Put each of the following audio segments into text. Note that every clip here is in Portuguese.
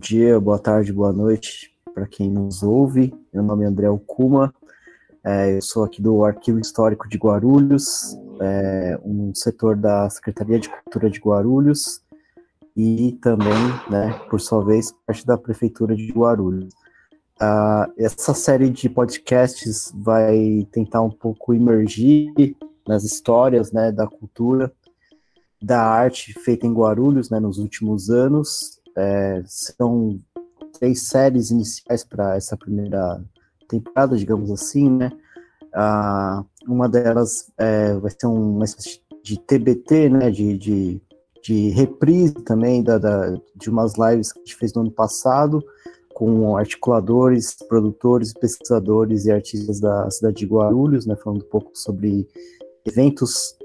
dia, boa tarde, boa noite para quem nos ouve. Meu nome é André Okuma, é, eu sou aqui do Arquivo Histórico de Guarulhos, é, um setor da Secretaria de Cultura de Guarulhos e também, né, por sua vez, parte da Prefeitura de Guarulhos. Uh, essa série de podcasts vai tentar um pouco emergir nas histórias né, da cultura, da arte feita em Guarulhos né, nos últimos anos é, são três séries iniciais para essa primeira temporada, digamos assim, né? Ah, uma delas é, vai ser uma espécie de TBT, né? De, de, de reprise também da, da, de umas lives que a gente fez no ano passado com articuladores, produtores, pesquisadores e artistas da cidade de Guarulhos, né? Falando um pouco sobre eventos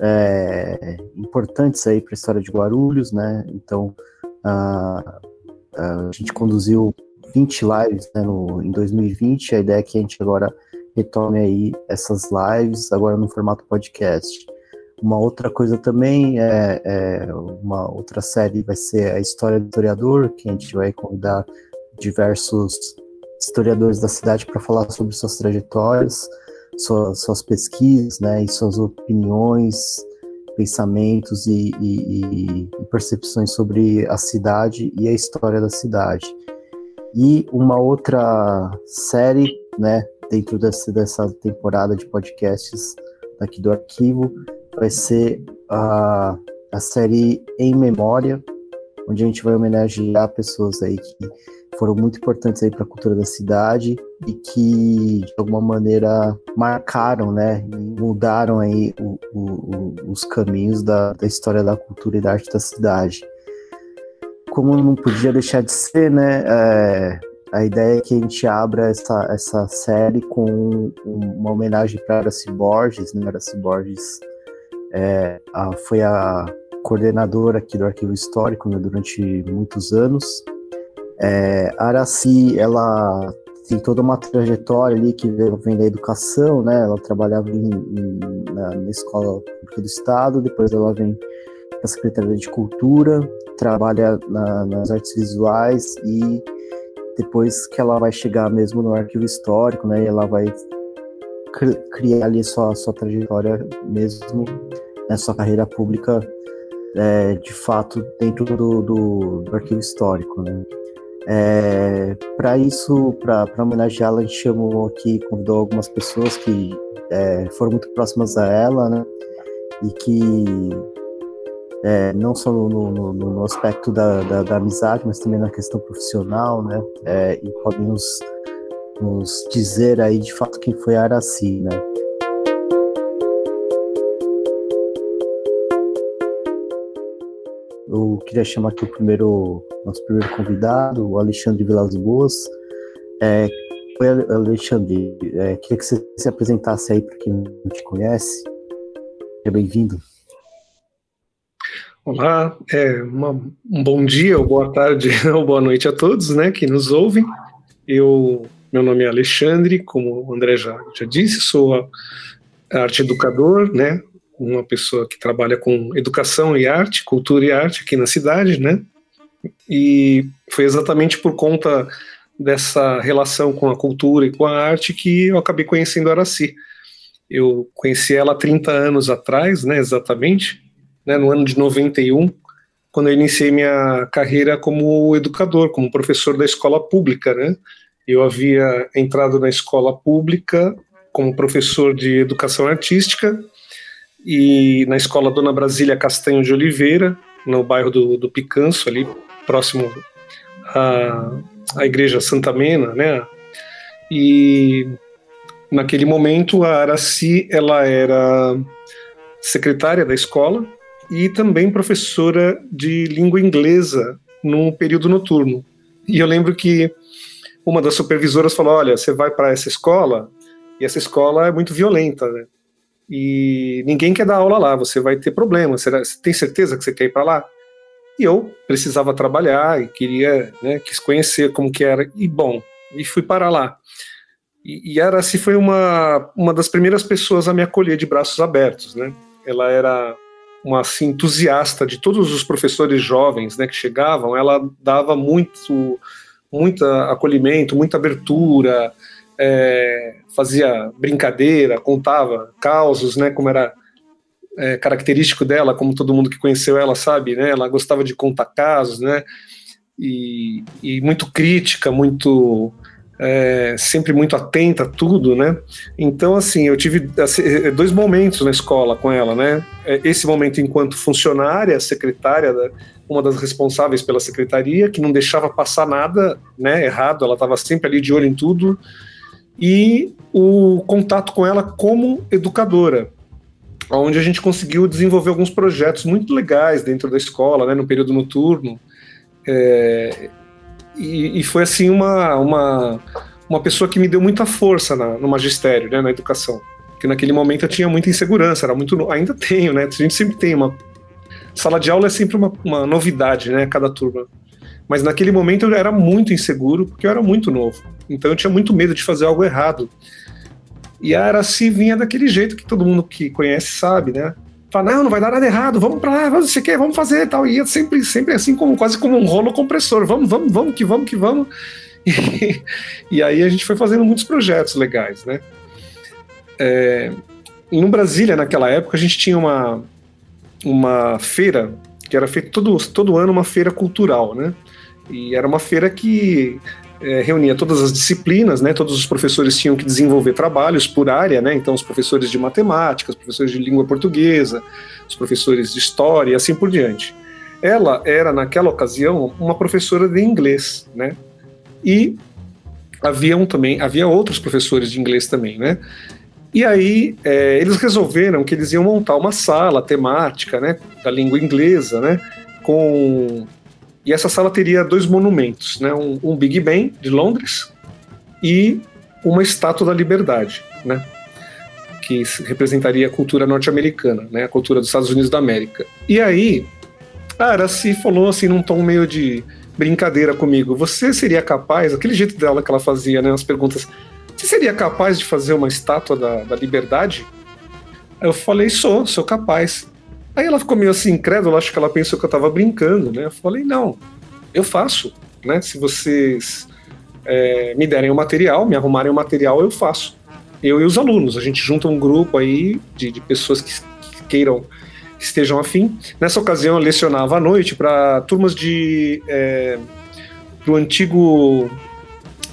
é, importantes aí para a história de Guarulhos, né? Então a, a gente conduziu 20 lives né, no, em 2020. A ideia é que a gente agora retome aí essas lives, agora no formato podcast. Uma outra coisa também é, é, uma outra série vai ser a história do historiador, que a gente vai convidar diversos historiadores da cidade para falar sobre suas trajetórias, suas, suas pesquisas, né, e suas opiniões, pensamentos e, e, e, percepções sobre a cidade e a história da cidade. E uma outra série, né, dentro desse, dessa temporada de podcasts aqui do arquivo, vai ser a, a série Em Memória, onde a gente vai homenagear pessoas aí que foram muito importantes aí para a cultura da cidade e que de alguma maneira marcaram, né, e mudaram aí o, o, os caminhos da, da história da cultura e da arte da cidade. Como não podia deixar de ser, né, é, a ideia é que a gente abra essa, essa série com uma homenagem para Aracy Borges, né, Aracy Borges é, a, foi a coordenadora aqui do Arquivo Histórico né, durante muitos anos, é, Araci, ela tem toda uma trajetória ali que vem da educação, né? Ela trabalhava em, em, na, na, escola pública do estado, depois ela vem para a Secretaria de Cultura, trabalha na, nas artes visuais e depois que ela vai chegar mesmo no arquivo histórico, né? ela vai criar ali sua, sua trajetória mesmo, né, sua carreira pública é, de fato dentro do, do, do arquivo histórico, né? É, para isso, para homenageá-la, a gente chamou aqui, convidou algumas pessoas que é, foram muito próximas a ela, né? E que é, não só no, no, no aspecto da, da, da, amizade, mas também na questão profissional, né? É, e podem nos, nos dizer aí de fato quem foi a Araci, né? Eu queria chamar aqui o primeiro, nosso primeiro convidado, o Alexandre Vilas Boas. É, Alexandre, é, queria que você se apresentasse aí para quem não te conhece. Seja bem-vindo. Olá, é, uma, um bom dia, ou boa tarde, ou boa noite a todos, né, que nos ouvem. Eu, meu nome é Alexandre, como o André já, já disse, sou arte educador, né, uma pessoa que trabalha com educação e arte, cultura e arte aqui na cidade, né? E foi exatamente por conta dessa relação com a cultura e com a arte que eu acabei conhecendo a Araci. Eu conheci ela há 30 anos atrás, né, exatamente, né, no ano de 91, quando eu iniciei minha carreira como educador, como professor da escola pública, né? Eu havia entrado na escola pública como professor de educação artística e na escola Dona Brasília Castanho de Oliveira, no bairro do, do Picanço, ali próximo à, à igreja Santa Mena, né? E naquele momento a Araci ela era secretária da escola e também professora de língua inglesa no período noturno. E eu lembro que uma das supervisoras falou: "Olha, você vai para essa escola e essa escola é muito violenta, né? E ninguém quer dar aula lá, você vai ter problema. Você tem certeza que você quer ir para lá? E eu precisava trabalhar e queria, né, quis conhecer como que era. E bom, e fui para lá. E, e Araci foi uma, uma das primeiras pessoas a me acolher de braços abertos, né? Ela era uma assim, entusiasta de todos os professores jovens né, que chegavam, ela dava muito, muito acolhimento, muita abertura, é, fazia brincadeira, contava causos, né, como era é, característico dela, como todo mundo que conheceu ela sabe, né, ela gostava de contar casos, né, e, e muito crítica, muito é, sempre muito atenta a tudo, né? Então, assim, eu tive assim, dois momentos na escola com ela, né? É, esse momento enquanto funcionária, secretária, uma das responsáveis pela secretaria, que não deixava passar nada, né? Errado, ela estava sempre ali de olho em tudo. E o contato com ela como educadora, onde a gente conseguiu desenvolver alguns projetos muito legais dentro da escola, né? No período noturno. É, e, e, foi assim uma, uma, uma pessoa que me deu muita força na, no magistério, né, na educação. Porque naquele momento eu tinha muita insegurança, era muito. Ainda tenho, né? A gente sempre tem uma. Sala de aula é sempre uma, uma novidade, né? Cada turma. Mas naquele momento eu era muito inseguro, porque eu era muito novo. Então eu tinha muito medo de fazer algo errado. E a Araci vinha daquele jeito que todo mundo que conhece sabe, né? Fala, não, não vai dar nada errado, vamos pra lá, você quer, vamos fazer tal. E ia sempre, sempre assim, como, quase como um rolo compressor. Vamos, vamos, vamos, que vamos, que vamos. E, e aí a gente foi fazendo muitos projetos legais, né? É, no Brasília, naquela época, a gente tinha uma, uma feira, que era feita todo, todo ano uma feira cultural, né? E era uma feira que é, reunia todas as disciplinas, né? Todos os professores tinham que desenvolver trabalhos por área, né? Então, os professores de matemática, os professores de língua portuguesa, os professores de história e assim por diante. Ela era, naquela ocasião, uma professora de inglês, né? E haviam também, havia outros professores de inglês também, né? E aí é, eles resolveram que eles iam montar uma sala temática, né, da língua inglesa, né, com e essa sala teria dois monumentos, né? um, um Big Ben de Londres e uma estátua da Liberdade, né? que representaria a cultura norte-americana, né? a cultura dos Estados Unidos da América. E aí, a Araci falou assim num tom meio de brincadeira comigo, você seria capaz, aquele jeito dela que ela fazia, né, as perguntas, você seria capaz de fazer uma estátua da, da liberdade? Eu falei, sou, sou capaz. Aí ela ficou meio assim, incrédula, acho que ela pensou que eu tava brincando, né? Eu falei, não, eu faço, né? Se vocês é, me derem o material, me arrumarem o material, eu faço. Eu e os alunos, a gente junta um grupo aí de, de pessoas que, que queiram, que estejam afim. Nessa ocasião eu lecionava à noite para turmas de. É, para o antigo.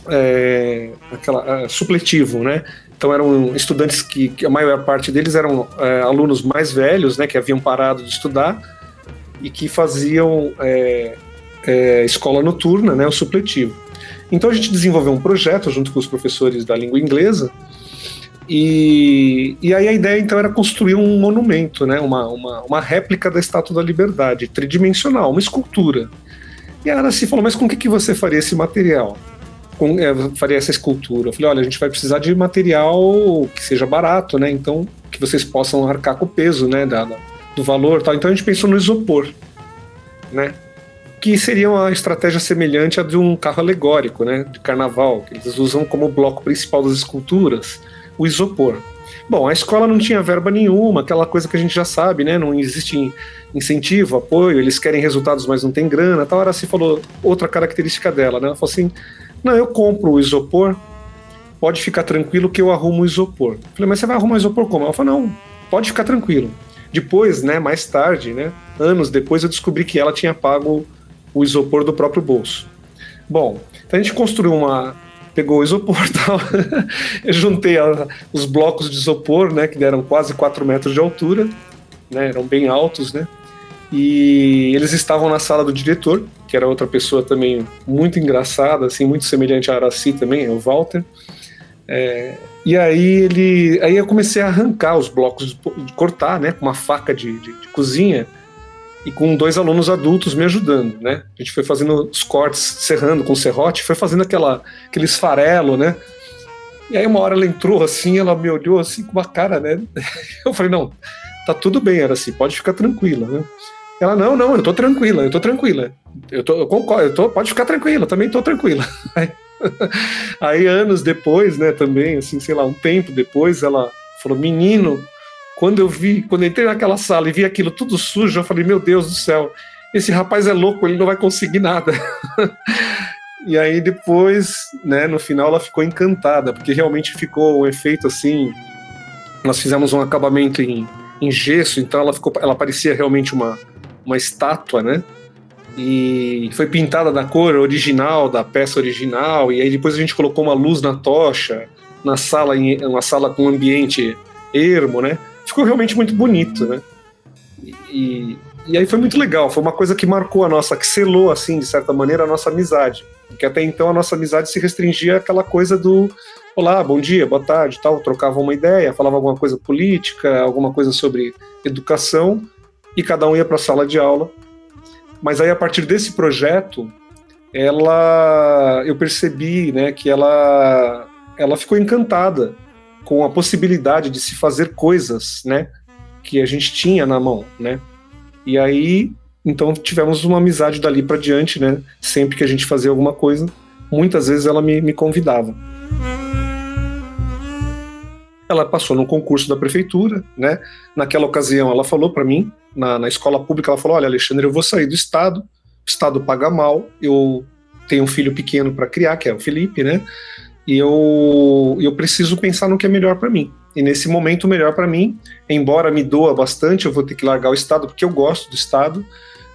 É, aquela, é, supletivo, né? Então eram estudantes que, que a maior parte deles eram é, alunos mais velhos, né, que haviam parado de estudar e que faziam é, é, escola noturna, né, o supletivo. Então a gente desenvolveu um projeto junto com os professores da língua inglesa e, e aí a ideia então era construir um monumento, né, uma, uma, uma réplica da Estátua da Liberdade, tridimensional, uma escultura. E a Ana se falou, mas com o que, que você faria esse material? Com, é, faria essa escultura. Eu falei, olha, a gente vai precisar de material que seja barato, né? Então, que vocês possam arcar com o peso, né? Da, da, do valor tal. Então a gente pensou no isopor, né? Que seria uma estratégia semelhante à de um carro alegórico, né? De carnaval, que eles usam como bloco principal das esculturas, o isopor. Bom, a escola não tinha verba nenhuma, aquela coisa que a gente já sabe, né? Não existe incentivo, apoio, eles querem resultados, mas não tem grana. Tal hora se falou outra característica dela, né? Ela falou assim: não, eu compro o isopor, pode ficar tranquilo que eu arrumo o isopor. falei, mas você vai arrumar o isopor como? Ela falou, não, pode ficar tranquilo. Depois, né, mais tarde, né, anos depois, eu descobri que ela tinha pago o isopor do próprio bolso. Bom, então a gente construiu uma. Pegou o isopor tal. eu juntei a, os blocos de isopor, né, que deram quase 4 metros de altura, né, eram bem altos, né? E eles estavam na sala do diretor, que era outra pessoa também muito engraçada, assim, muito semelhante a Araci também, o Walter. É, e aí ele, aí eu comecei a arrancar os blocos, de cortar, né, com uma faca de, de, de, cozinha e com dois alunos adultos me ajudando, né. A gente foi fazendo os cortes, serrando com serrote, foi fazendo aquela, aquele esfarelo, né. E aí uma hora ela entrou assim, ela me olhou assim com uma cara, né. Eu falei não, tá tudo bem, Araci, pode ficar tranquila, né. Ela, não, não, eu tô tranquila, eu tô tranquila. Eu, tô, eu concordo, eu tô, pode ficar tranquila, também tô tranquila. Aí, aí, anos depois, né, também, assim, sei lá, um tempo depois, ela falou, menino, Quando eu vi, quando eu entrei naquela sala e vi aquilo tudo sujo, eu falei, meu Deus do céu, esse rapaz é louco, ele não vai conseguir nada. e aí depois, né, no final ela ficou encantada, porque realmente ficou um efeito assim. Nós fizemos um acabamento em, em gesso, então ela ficou, ela parecia realmente uma, uma estátua, né? E foi pintada da cor original da peça original, e aí depois a gente colocou uma luz na tocha, na sala, uma sala com ambiente ermo, né? Ficou realmente muito bonito, né? E, e aí foi muito legal, foi uma coisa que marcou a nossa, que selou, assim, de certa maneira, a nossa amizade. Porque até então a nossa amizade se restringia àquela coisa do olá, bom dia, boa tarde, tal, trocava uma ideia, falava alguma coisa política, alguma coisa sobre educação, e cada um ia para a sala de aula. Mas aí a partir desse projeto, ela eu percebi, né, que ela ela ficou encantada com a possibilidade de se fazer coisas, né, que a gente tinha na mão, né? E aí, então tivemos uma amizade dali para diante, né? Sempre que a gente fazia alguma coisa, muitas vezes ela me, me convidava. Ela passou no concurso da prefeitura, né? Naquela ocasião, ela falou para mim, na, na escola pública, ela falou: Olha, Alexandre, eu vou sair do estado, o estado paga mal, eu tenho um filho pequeno para criar, que é o Felipe, né? E eu, eu preciso pensar no que é melhor para mim. E nesse momento, o melhor para mim, embora me doa bastante, eu vou ter que largar o Estado, porque eu gosto do Estado,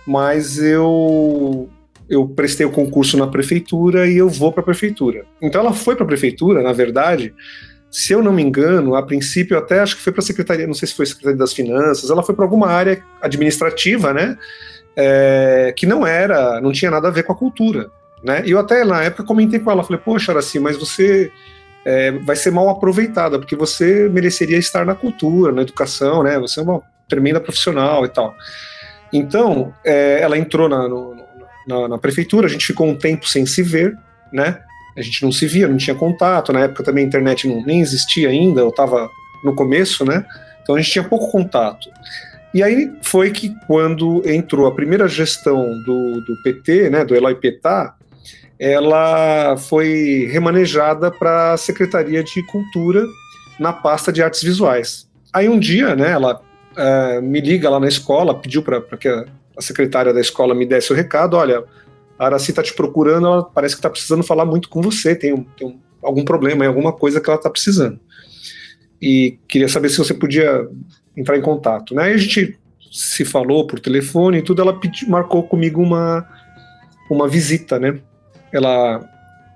mas eu eu prestei o concurso na prefeitura e eu vou para a prefeitura. Então ela foi para a prefeitura, na verdade, se eu não me engano, a princípio até acho que foi para a secretaria, não sei se foi secretaria das finanças, ela foi para alguma área administrativa, né, é, que não era, não tinha nada a ver com a cultura, né. E eu até na época comentei com ela, falei, poxa, Araci, mas você é, vai ser mal aproveitada, porque você mereceria estar na cultura, na educação, né? Você é uma tremenda profissional e tal. Então, é, ela entrou na, no, na, na, prefeitura, a gente ficou um tempo sem se ver, né? A gente não se via, não tinha contato. Na época também a internet não, nem existia ainda, eu estava no começo, né? Então a gente tinha pouco contato. E aí foi que quando entrou a primeira gestão do, do PT, né, do Eloy Petá, ela foi remanejada para a Secretaria de Cultura na pasta de artes visuais. Aí um dia, né, ela é, me liga lá na escola, pediu para que a, a, secretária da escola me desse o recado, olha, a Araci está te procurando, ela parece que está precisando falar muito com você, tem, um, tem um, algum problema, alguma coisa que ela está precisando. E queria saber se você podia entrar em contato. Né? Aí a gente se falou por telefone e tudo, ela pedi, marcou comigo uma, uma visita, né? ela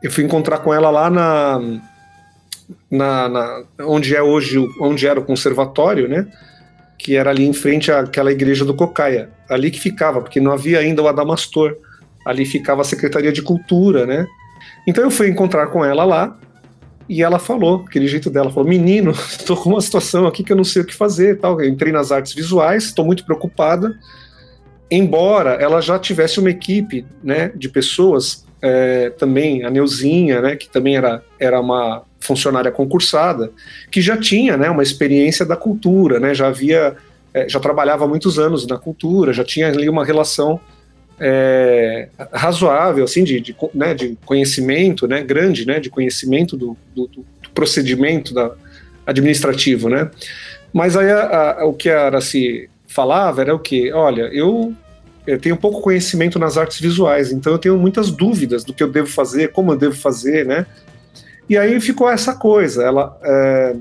eu fui encontrar com ela lá na, na, na, onde é hoje onde era o conservatório, né? Que era ali em frente àquela igreja do Cocaia, ali que ficava, porque não havia ainda o Adamastor. Ali ficava a Secretaria de Cultura, né? Então eu fui encontrar com ela lá e ela falou, aquele jeito dela, falou: "Menino, estou com uma situação aqui que eu não sei o que fazer", tal. Eu entrei nas artes visuais, estou muito preocupada. Embora ela já tivesse uma equipe, né, de pessoas é, também a Neuzinha, né, que também era, era uma funcionária concursada, que já tinha né, uma experiência da cultura, né, já havia, é, já trabalhava há muitos anos na cultura, já tinha ali uma relação é, razoável, assim, de, de, né, de conhecimento, né, grande, né, de conhecimento do, do, do procedimento da, administrativo, né. Mas aí a, a, o que a Araci falava era o que, olha, eu eu tenho pouco conhecimento nas artes visuais, então eu tenho muitas dúvidas do que eu devo fazer, como eu devo fazer, né? E aí ficou essa coisa, ela é,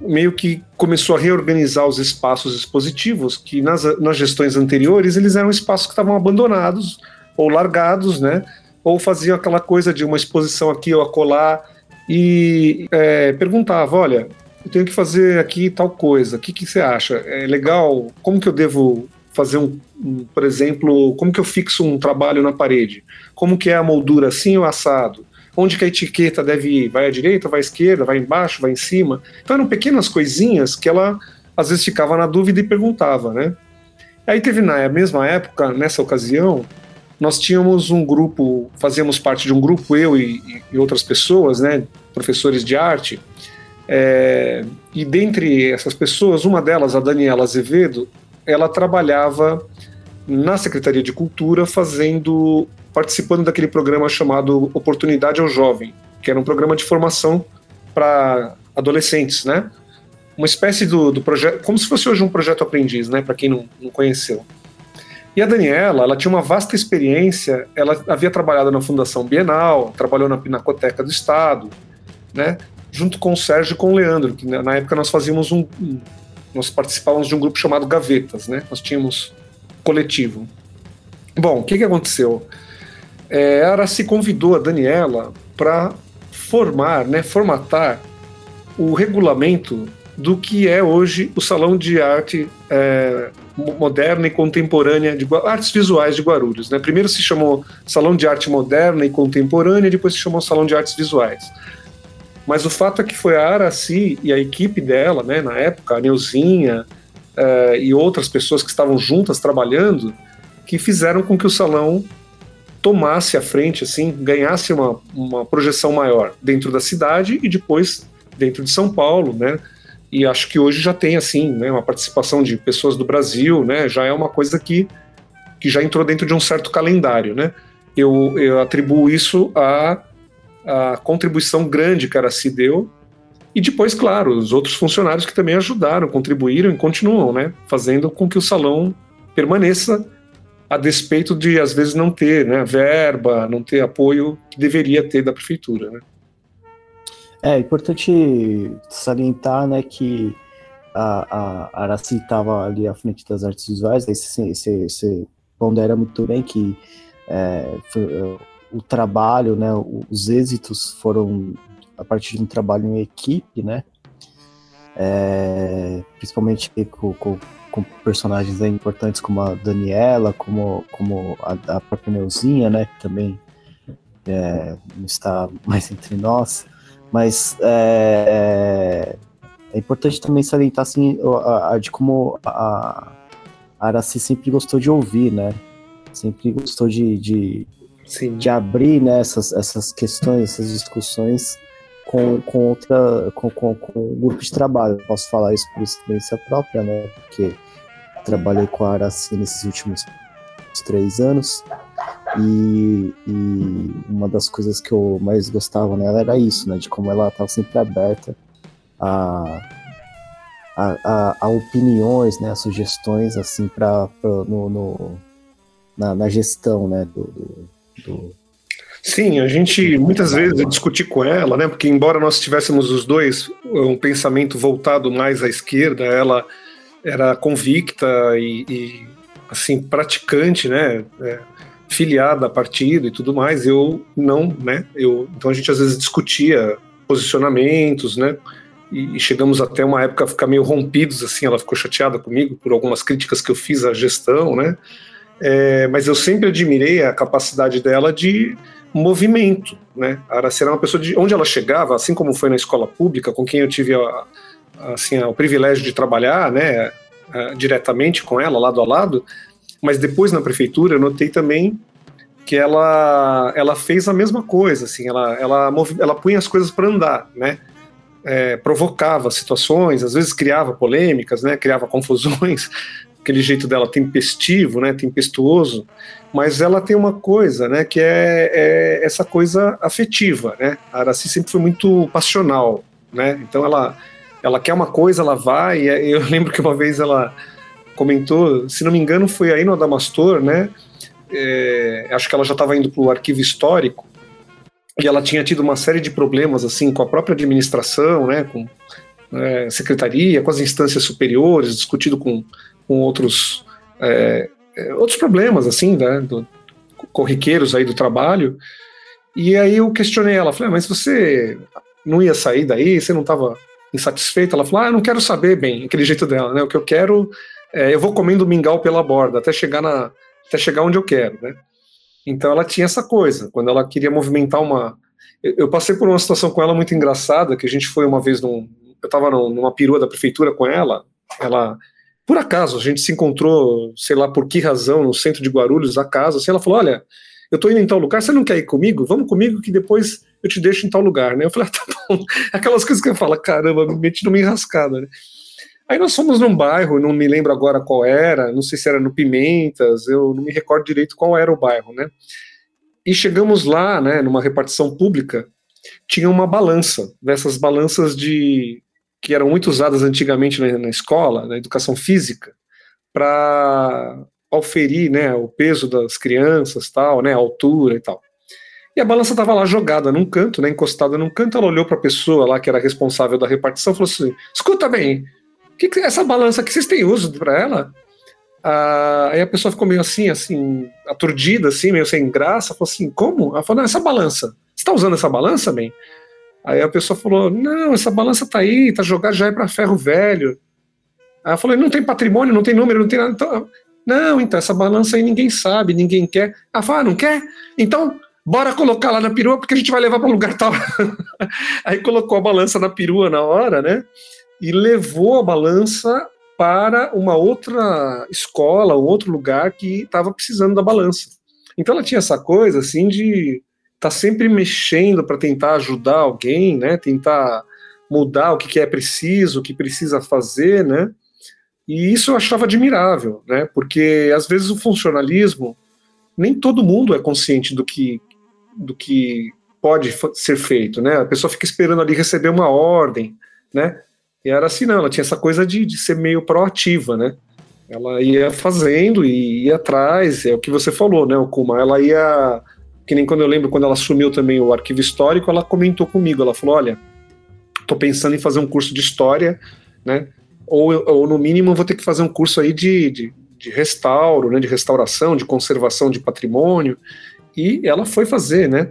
meio que começou a reorganizar os espaços expositivos, que nas, nas gestões anteriores eles eram espaços que estavam abandonados ou largados, né? Ou faziam aquela coisa de uma exposição aqui ou acolá e é, perguntava, olha, eu tenho que fazer aqui tal coisa, o que, que você acha? É legal? Como que eu devo fazer um, um, por exemplo, como que eu fixo um trabalho na parede? Como que é a moldura assim ou assado? Onde que a etiqueta deve ir? Vai à direita, vai à esquerda, vai embaixo, vai em cima? Então eram pequenas coisinhas que ela às vezes ficava na dúvida e perguntava, né? Aí teve na mesma época, nessa ocasião, nós tínhamos um grupo, fazíamos parte de um grupo, eu e, e outras pessoas, né, professores de arte, é, e dentre essas pessoas, uma delas, a Daniela Azevedo, ela trabalhava na Secretaria de Cultura fazendo participando daquele programa chamado Oportunidade ao Jovem, que era um programa de formação para adolescentes, né? uma espécie do, do projeto, como se fosse hoje um projeto aprendiz, né, para quem não, não conheceu. E a Daniela, ela tinha uma vasta experiência, ela havia trabalhado na Fundação Bienal, trabalhou na Pinacoteca do Estado, né, junto com o Sérgio e com o Leandro, que na época nós fazíamos um, nós participávamos de um grupo chamado Gavetas, né, nós tínhamos coletivo. Bom, o que, que aconteceu? É, ela se convidou a Daniela para formar, né, formatar o regulamento do que é hoje o Salão de Arte é, Moderna e Contemporânea de Artes Visuais de Guarulhos. Né? Primeiro se chamou Salão de Arte Moderna e Contemporânea, depois se chamou Salão de Artes Visuais. Mas o fato é que foi a Araci e a equipe dela, né, na época, a Neuzinha é, e outras pessoas que estavam juntas trabalhando, que fizeram com que o salão tomasse a frente, assim, ganhasse uma, uma projeção maior dentro da cidade e depois dentro de São Paulo, né? E acho que hoje já tem assim, né, uma participação de pessoas do Brasil, né? Já é uma coisa que, que já entrou dentro de um certo calendário, né? Eu, eu atribuo isso à, à contribuição grande que a Araci deu e depois, claro, os outros funcionários que também ajudaram, contribuíram e continuam, né? Fazendo com que o salão permaneça a despeito de às vezes não ter né, verba, não ter apoio que deveria ter da prefeitura. Né? É importante salientar né, que a, a Araci estava ali à frente das artes visuais, você, você pondera muito bem que é, foi, é, o trabalho, né, os êxitos foram a partir de um trabalho em equipe, né, é, principalmente com, com, com, personagens importantes como a Daniela, como, como a, a própria Neuzinha, né, que também é, não está mais entre nós. Mas é, é, é importante também salientar assim, a, a, de como a, a Araci sempre gostou de ouvir, né? Sempre gostou de, de, de abrir né, essas, essas questões, essas discussões com, com outra com, com, com um grupo de trabalho. Posso falar isso por experiência própria, né? Porque trabalhei com a Araci nesses últimos três anos e, e, uma das coisas que eu mais gostava nela era isso, né? De como ela estava sempre aberta a, a, a, a, opiniões, né? A sugestões, assim, para no, no na, na, gestão, né? Do, do, do, Sim, a gente muitas vezes discutir com ela, né? Porque embora nós tivéssemos os dois um pensamento voltado mais à esquerda, ela era convicta e, e assim praticante, né? É, filiada a partido e tudo mais, eu não, né? Eu, então a gente às vezes discutia posicionamentos, né? E, e chegamos até uma época a ficar meio rompidos, assim, ela ficou chateada comigo por algumas críticas que eu fiz à gestão, né? É, mas eu sempre admirei a capacidade dela de movimento, né? A Araci era uma pessoa de onde ela chegava, assim como foi na escola pública, com quem eu tive a, assim, o privilégio de trabalhar, né? diretamente com ela, lado a lado, mas depois na prefeitura eu notei também que ela, ela fez a mesma coisa, assim, ela, ela, ela punha as coisas para andar, né? É, provocava situações, às vezes criava polêmicas, né? Criava confusões, aquele jeito dela tempestivo, né? Tempestuoso, mas ela tem uma coisa, né? Que é, é essa coisa afetiva, né? A Araci sempre foi muito passional, né? Então ela, ela quer uma coisa, ela vai. E eu lembro que uma vez ela comentou, se não me engano, foi aí no Adamastor, né? É, acho que ela já estava indo para o arquivo histórico e ela tinha tido uma série de problemas assim com a própria administração, né? Com é, secretaria, com as instâncias superiores, discutido com, com outros é, é outros problemas assim, né? Do, corriqueiros aí do trabalho. E aí eu questionei ela, falei, ah, mas você não ia sair daí? Você não estava insatisfeita? Ela falou, ah, eu não quero saber bem, aquele jeito dela, né? O que eu quero é, eu vou comendo mingau pela borda até chegar na até chegar onde eu quero, né? Então ela tinha essa coisa, quando ela queria movimentar uma eu, eu passei por uma situação com ela muito engraçada, que a gente foi uma vez num eu estava numa perua da prefeitura com ela, ela por acaso a gente se encontrou, sei lá por que razão, no centro de Guarulhos, a casa, assim, ela falou: "Olha, eu tô indo em tal lugar, você não quer ir comigo? Vamos comigo que depois eu te deixo em tal lugar, né? Eu falei, ah, tá bom. Aquelas coisas que eu falo, caramba, me meti numa enrascada, né? Aí nós fomos num bairro, não me lembro agora qual era, não sei se era no Pimentas, eu não me recordo direito qual era o bairro, né? E chegamos lá, né, numa repartição pública, tinha uma balança, dessas balanças de que eram muito usadas antigamente na, na escola, na educação física, para oferir né, o peso das crianças, tal, né, a altura e tal. E a balança estava lá jogada num canto, né, encostada num canto. Ela olhou para a pessoa lá que era responsável da repartição e falou assim: Escuta bem, que, que essa balança que vocês têm uso para ela? Ah, aí a pessoa ficou meio assim, assim, aturdida, assim, meio sem graça. Falou assim: Como? Ela falou: Não, essa balança. Você está usando essa balança, bem? Aí a pessoa falou: Não, essa balança tá aí, tá jogada já é para ferro velho. Aí ela falou: Não tem patrimônio, não tem número, não tem nada. Então, não, então essa balança aí ninguém sabe, ninguém quer. Ela falou: ah, Não quer? Então bora colocar lá na perua porque a gente vai levar para um lugar tal. aí colocou a balança na perua na hora, né? E levou a balança para uma outra escola, um outro lugar que estava precisando da balança. Então ela tinha essa coisa assim de tá sempre mexendo para tentar ajudar alguém, né? Tentar mudar o que, que é preciso, o que precisa fazer, né? E isso eu achava admirável, né? Porque às vezes o funcionalismo nem todo mundo é consciente do que do que pode ser feito, né? A pessoa fica esperando ali receber uma ordem, né? E era assim, não, ela tinha essa coisa de, de ser meio proativa, né? Ela ia fazendo e ia atrás, é o que você falou, né, o Kuma? Ela ia que nem quando eu lembro, quando ela assumiu também o arquivo histórico, ela comentou comigo, ela falou, olha, estou pensando em fazer um curso de história, né, ou, ou no mínimo vou ter que fazer um curso aí de, de, de restauro, né, de restauração, de conservação de patrimônio, e ela foi fazer, né,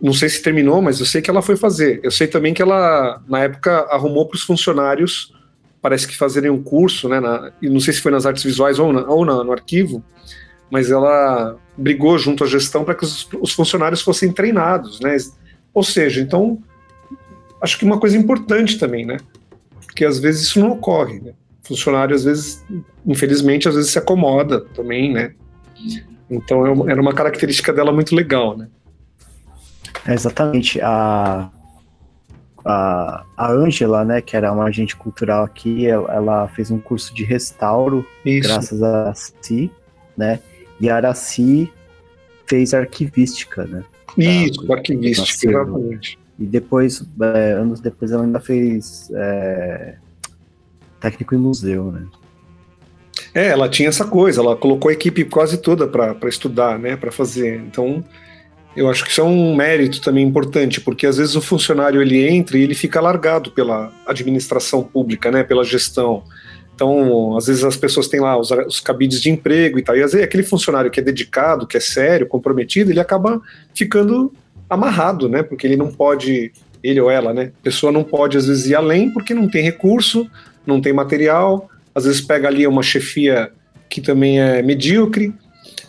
não sei se terminou, mas eu sei que ela foi fazer. Eu sei também que ela, na época, arrumou para os funcionários, parece que fazerem um curso, né, na, e não sei se foi nas artes visuais ou, na, ou na, no arquivo, mas ela brigou junto à gestão para que os, os, funcionários fossem treinados, né? Ou seja, então acho que uma coisa importante também, né? Porque às vezes isso não ocorre, né? Funcionário às vezes, infelizmente, às vezes se acomoda também, né? Então é era uma característica dela muito legal, né? É exatamente a a, a Angela, né, que era uma agente cultural aqui, ela, fez um curso de restauro, Isso. graças a si, né? E Araci fez arquivística, né? Isso, da, arquivística, exatamente. E depois, é, anos depois, ela ainda fez é, técnico em museu, né? É, ela tinha essa coisa, ela colocou a equipe quase toda para estudar, né, para fazer. Então, eu acho que isso é um mérito também importante, porque às vezes o funcionário ele entra e ele fica largado pela administração pública, né, pela gestão. Então, às vezes as pessoas têm lá os, os cabides de emprego e tal, e às vezes aquele funcionário que é dedicado, que é sério, comprometido, ele acaba ficando amarrado, né? Porque ele não pode, ele ou ela, né? A pessoa não pode às vezes ir além porque não tem recurso, não tem material, às vezes pega ali uma chefia que também é medíocre.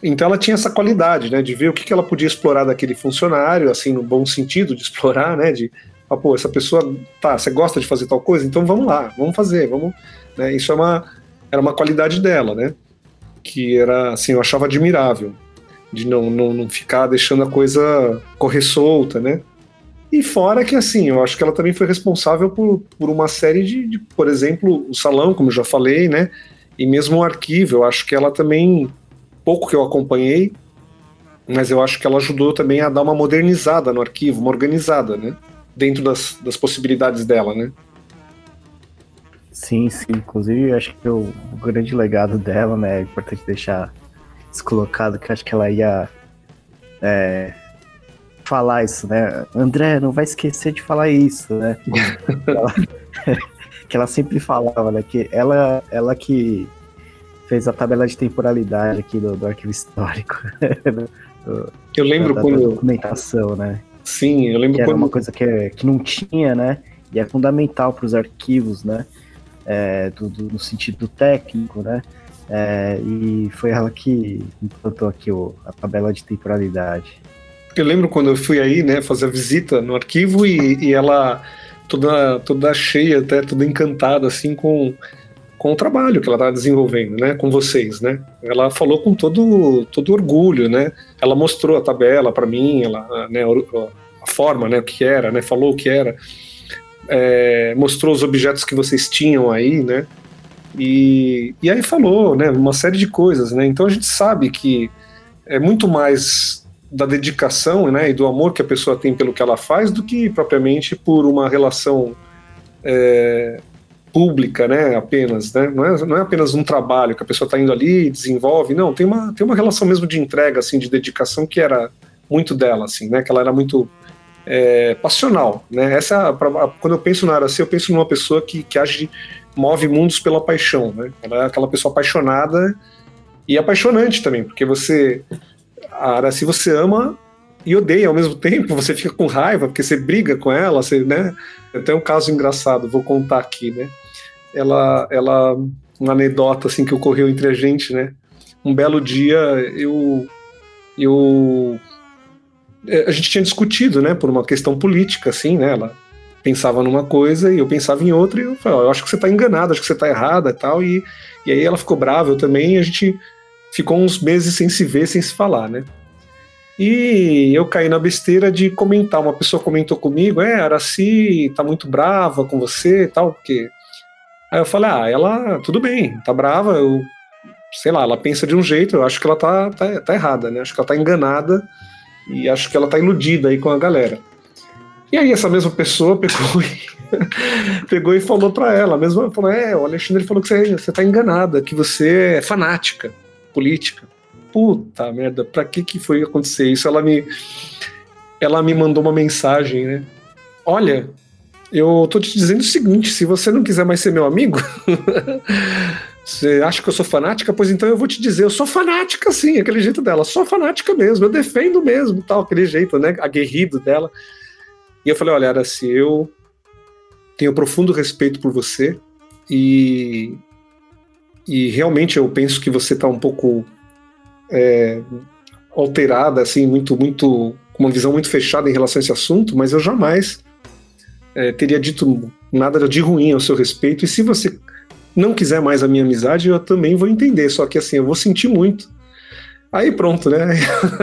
Então ela tinha essa qualidade, né, de ver o que, que ela podia explorar daquele funcionário, assim, no bom sentido de explorar, né, de, ah, pô, essa pessoa, tá, você gosta de fazer tal coisa, então vamos lá, vamos fazer, vamos, né? Isso é uma, era uma qualidade dela, né? Que era, assim, eu achava admirável, de não, não, não ficar deixando a coisa correr solta, né? E fora que, assim, eu acho que ela também foi responsável por, por uma série de, de, por exemplo, o salão, como eu já falei, né? E mesmo o arquivo, eu acho que ela também, pouco que eu acompanhei, mas eu acho que ela ajudou também a dar uma modernizada no arquivo, uma organizada, né? Dentro das, das possibilidades dela, né? Sim, sim. Inclusive, acho que o, o, grande legado dela, né? É importante deixar descolocado que acho que ela ia é, falar isso, né? André, não vai esquecer de falar isso, né? ela, que ela sempre falava, né? Que ela, ela que fez a tabela de temporalidade aqui do, do arquivo histórico. do, eu lembro da, quando. Da documentação, né? Sim, eu lembro que quando. Era uma coisa que, que não tinha, né? E é fundamental para os arquivos, né? é, do, do, no sentido técnico, né? É, e foi ela que implantou aqui o, a tabela de temporalidade. Eu lembro quando eu fui aí, né, fazer a visita no arquivo e, e ela toda, toda cheia, até toda encantada, assim, com, com o trabalho que ela está desenvolvendo, né, com vocês, né. Ela falou com todo, todo orgulho, né. Ela mostrou a tabela para mim, ela, né, a forma, né, o que era, né, falou o que era é, mostrou os objetos que vocês tinham aí, né? E, e aí falou, né, uma série de coisas, né? Então a gente sabe que é muito mais da dedicação, né, e do amor que a pessoa tem pelo que ela faz do que propriamente por uma relação é, pública, né? Apenas, né? Não é, não é apenas um trabalho que a pessoa está indo ali, desenvolve. Não, tem uma, tem uma relação mesmo de entrega, assim, de dedicação que era muito dela, assim, né? Que ela era muito é, passional, né? Essa, pra, quando eu penso na Araci, eu penso numa pessoa que, que age, move mundos pela paixão, né? Ela é aquela pessoa apaixonada e apaixonante também, porque você, a Araci você ama e odeia ao mesmo tempo, você fica com raiva porque você briga com ela, você, né? Tem um caso engraçado, vou contar aqui, né? ela, ela, uma anedota assim que ocorreu entre a gente, né? Um belo dia eu, eu, é, a gente tinha discutido, né? Por uma questão política, assim, né? Ela pensava numa coisa e eu pensava em outra e eu falei, oh, eu acho que você está enganado, acho que você está errada e tal e, e aí ela ficou brava, eu também, e a gente ficou uns meses sem se ver, sem se falar, né? E eu caí na besteira de comentar. Uma pessoa comentou comigo: é, Araci tá muito brava com você e tal, porque Aí eu falei, ah, ela, tudo bem, tá brava, eu, sei lá, ela pensa de um jeito, eu acho que ela tá, tá, tá errada, né? Acho que ela tá enganada e acho que ela tá iludida aí com a galera. E aí essa mesma pessoa pegou e, pegou e falou para ela, mesmo falou, é, o Alexandre falou que você, você tá enganada, que você é fanática política. Puta merda, pra que que foi acontecer isso? Ela me ela me mandou uma mensagem, né? Olha, eu tô te dizendo o seguinte: se você não quiser mais ser meu amigo, você acha que eu sou fanática? Pois então eu vou te dizer, eu sou fanática sim, aquele jeito dela, sou fanática mesmo, eu defendo mesmo, tal, aquele jeito, né, aguerrido dela. E eu falei: olha, Araci, eu tenho profundo respeito por você e, e realmente eu penso que você tá um pouco é, alterada, assim, muito, muito, com uma visão muito fechada em relação a esse assunto, mas eu jamais é, teria dito nada de ruim ao seu respeito, e se você não quiser mais a minha amizade, eu também vou entender, só que assim, eu vou sentir muito. Aí pronto, né?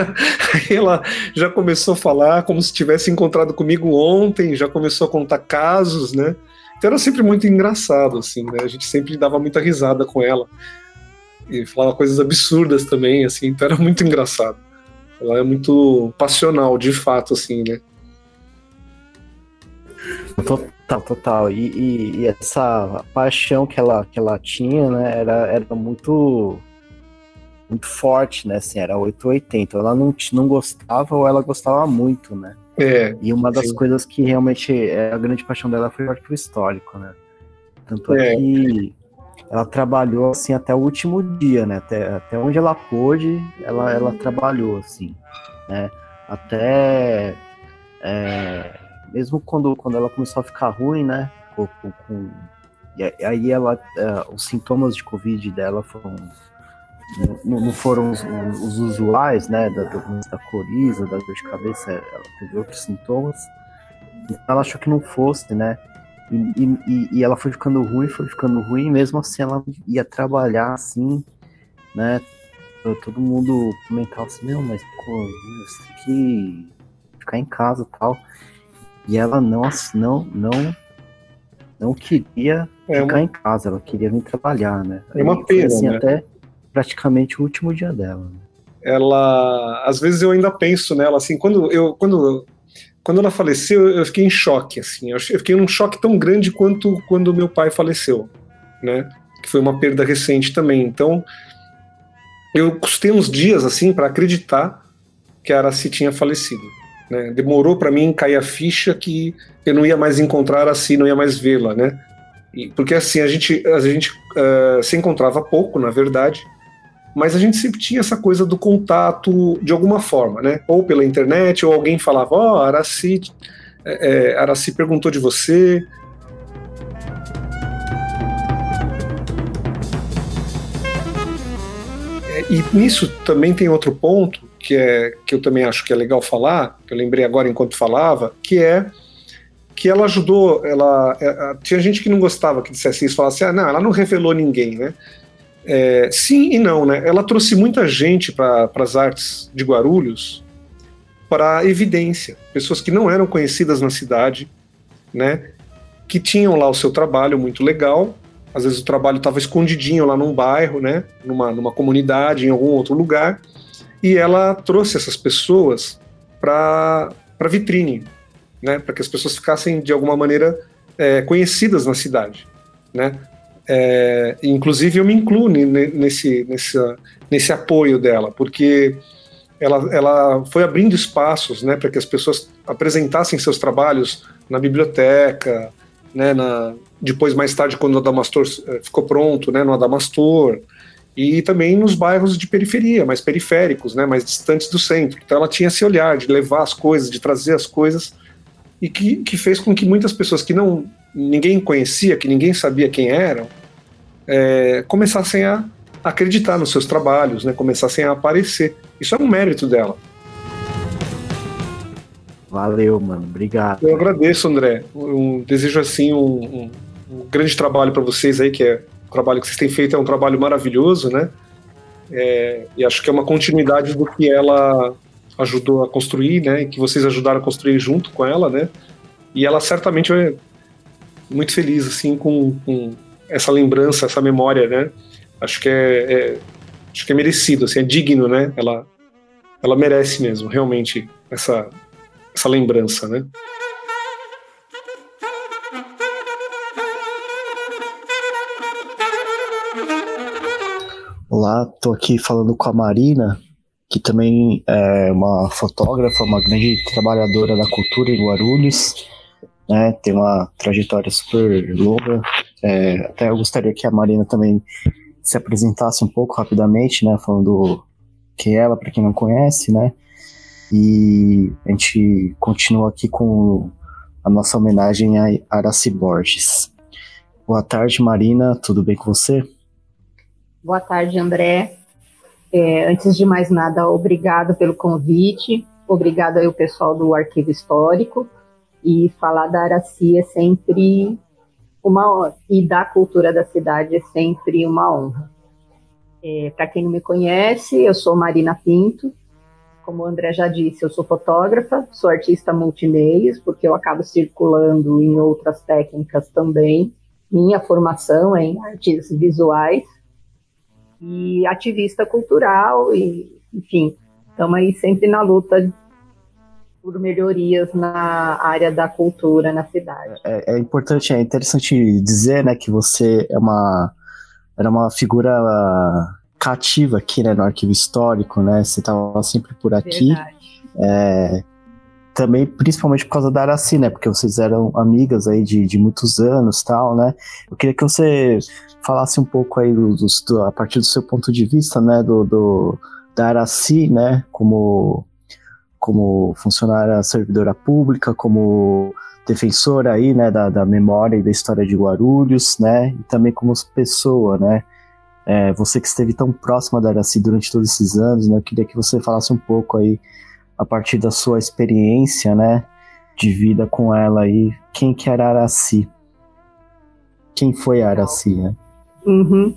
Ela já começou a falar como se tivesse encontrado comigo ontem, já começou a contar casos, né? Então era sempre muito engraçado, assim, né? A gente sempre dava muita risada com ela. E falava coisas absurdas também, assim, então era muito engraçado. Ela é muito passional, de fato, assim, né? Total, total. E, e, e, essa paixão que ela, que ela tinha, né, era, era muito muito forte, né, assim, era 880. Ela não, não gostava ou ela gostava muito, né? É, e uma das sim. coisas que realmente é a grande paixão dela foi o arquivo histórico, né? Tanto é, é que ela trabalhou assim até o último dia, né? Até, até onde ela pôde, ela, ela trabalhou, assim, né? Até é, mesmo quando, quando ela começou a ficar ruim, né? Com, com, e aí ela, uh, os sintomas de Covid dela foram não, não foram os, os, usuais, né? Da, da coriza, da dor de cabeça, ela teve outros sintomas. Então ela achou que não fosse, né? E, e, e, ela foi ficando ruim, foi ficando ruim, mesmo assim ela ia trabalhar assim, né? Todo mundo comentava assim, não, mas pô, você tem que ficar em casa e tal. E ela não, não, não, não queria é ficar uma... em casa, ela queria vir trabalhar, né? É uma pena, assim, né? até praticamente o último dia dela. Né? Ela, às vezes eu ainda penso nela, assim, quando eu, quando, quando ela faleceu, eu fiquei em choque, assim, eu fiquei num choque tão grande quanto quando meu pai faleceu, né? Que foi uma perda recente também. Então, eu custei uns dias, assim, para acreditar que a Araci tinha falecido. Né? Demorou para mim cair a ficha que eu não ia mais encontrar assim, não ia mais vê-la, né? E, porque assim, a gente, a gente uh, se encontrava pouco, na verdade, mas a gente sempre tinha essa coisa do contato de alguma forma, né? Ou pela internet, ou alguém falava, ó, oh, Araci, é, Araci perguntou de você. E nisso também tem outro ponto, que, é, que eu também acho que é legal falar, que eu lembrei agora enquanto falava, que é que ela ajudou, ela é, tinha gente que não gostava que dissesse isso, falasse, ah, não, ela não revelou ninguém, né? É, sim e não, né? Ela trouxe muita gente para as artes de Guarulhos para evidência, pessoas que não eram conhecidas na cidade, né? Que tinham lá o seu trabalho muito legal. Às vezes o trabalho estava escondidinho lá num bairro, né? Numa, numa comunidade, em algum outro lugar e ela trouxe essas pessoas para vitrine, né, para que as pessoas ficassem de alguma maneira é, conhecidas na cidade, né? É, inclusive eu me incluo nesse, nesse, nesse apoio dela, porque ela, ela foi abrindo espaços né, para que as pessoas apresentassem seus trabalhos na biblioteca, né, na, depois mais tarde quando o Adamastor eh, ficou pronto, né, no Adamastor, e também nos bairros de periferia, mais periféricos, né, mais distantes do centro. Então ela tinha esse olhar de levar as coisas, de trazer as coisas, e que, que fez com que muitas pessoas que não ninguém conhecia, que ninguém sabia quem eram, é, começassem a acreditar nos seus trabalhos, né, começassem a aparecer. Isso é um mérito dela. Valeu, mano. Obrigado. Eu agradeço, André. Eu desejo assim um, um, um grande trabalho para vocês aí, que é o trabalho que vocês têm feito é um trabalho maravilhoso, né? É, e acho que é uma continuidade do que ela ajudou a construir, né? E que vocês ajudaram a construir junto com ela, né? E ela certamente é muito feliz assim com, com essa lembrança, essa memória, né? Acho que é, é, acho que é merecido, assim, é digno, né? Ela ela merece mesmo, realmente essa essa lembrança, né? Olá, estou aqui falando com a Marina, que também é uma fotógrafa, uma grande trabalhadora da cultura em Guarulhos, né? Tem uma trajetória super longa. É, até eu gostaria que a Marina também se apresentasse um pouco rapidamente, né? Falando quem é ela, para quem não conhece, né? E a gente continua aqui com a nossa homenagem a Araci Borges. Boa tarde, Marina, tudo bem com você? Boa tarde, André. É, antes de mais nada, obrigado pelo convite, obrigado aí o pessoal do Arquivo Histórico, e falar da Araci é sempre uma e da cultura da cidade é sempre uma honra. É, Para quem não me conhece, eu sou Marina Pinto, como o André já disse, eu sou fotógrafa, sou artista multimeios, porque eu acabo circulando em outras técnicas também. Minha formação é em artes visuais e ativista cultural, e, enfim, estamos aí sempre na luta por melhorias na área da cultura na cidade. É, é importante, é interessante dizer, né, que você é uma era uma figura cativa aqui, né, no arquivo histórico, né? Você estava sempre por aqui. É, também, principalmente por causa da Araci, né? Porque vocês eram amigas aí de, de muitos anos tal, né? Eu queria que você falasse um pouco aí do, do, a partir do seu ponto de vista, né? Do, do da Araci, né? Como, como funcionária servidora pública, como defensora aí, né? Da, da memória e da história de Guarulhos, né? E também como pessoa, né? É, você que esteve tão próxima da Araci durante todos esses anos, né? Eu queria que você falasse um pouco aí, a partir da sua experiência, né? De vida com ela aí, quem que era Araci? Quem foi a Araci, né? Uhum.